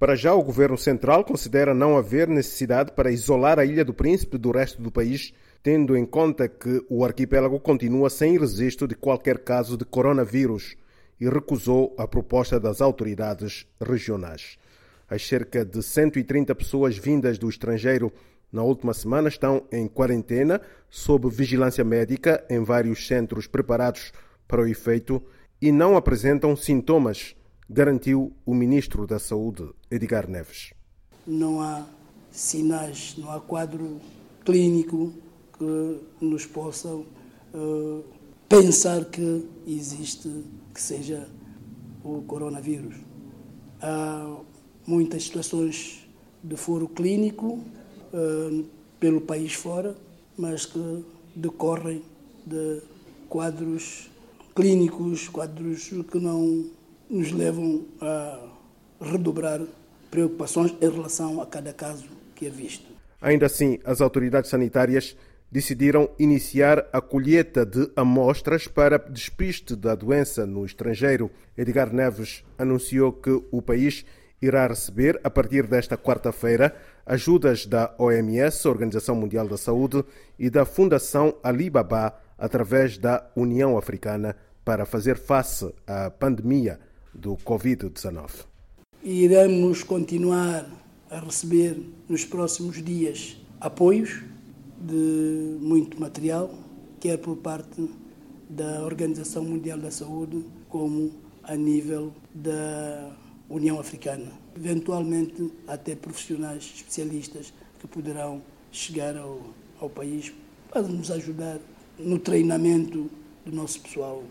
Para já, o governo central considera não haver necessidade para isolar a Ilha do Príncipe do resto do país, tendo em conta que o arquipélago continua sem registro de qualquer caso de coronavírus e recusou a proposta das autoridades regionais. As cerca de 130 pessoas vindas do estrangeiro na última semana estão em quarentena, sob vigilância médica em vários centros preparados para o efeito e não apresentam sintomas, garantiu o ministro da Saúde, Edgar Neves. Não há sinais, não há quadro clínico que nos possam uh, pensar que existe, que seja o coronavírus. Há muitas situações de foro clínico uh, pelo país fora, mas que decorrem de quadros clínicos, quadros que não nos levam a redobrar preocupações em relação a cada caso que é visto. Ainda assim, as autoridades sanitárias decidiram iniciar a colheita de amostras para despiste da doença no estrangeiro. Edgar Neves anunciou que o país irá receber, a partir desta quarta-feira, ajudas da OMS, Organização Mundial da Saúde, e da Fundação Alibaba, através da União Africana, para fazer face à pandemia do Covid-19. Iremos continuar a receber nos próximos dias apoios de muito material, quer por parte da Organização Mundial da Saúde, como a nível da União Africana. Eventualmente, até profissionais especialistas que poderão chegar ao, ao país para nos ajudar no treinamento do nosso pessoal.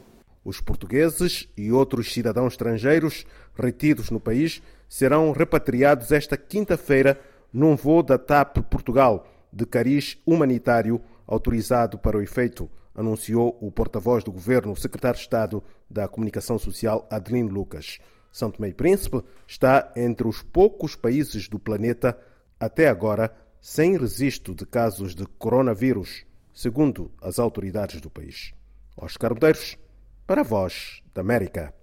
Os portugueses e outros cidadãos estrangeiros retidos no país serão repatriados esta quinta-feira num voo da TAP Portugal de cariz humanitário autorizado para o efeito, anunciou o porta-voz do governo, o secretário de Estado da Comunicação Social, Adelino Lucas. São Tomé e Príncipe está entre os poucos países do planeta, até agora, sem registro de casos de coronavírus, segundo as autoridades do país. Oscar Medeiros, para a Voz da América.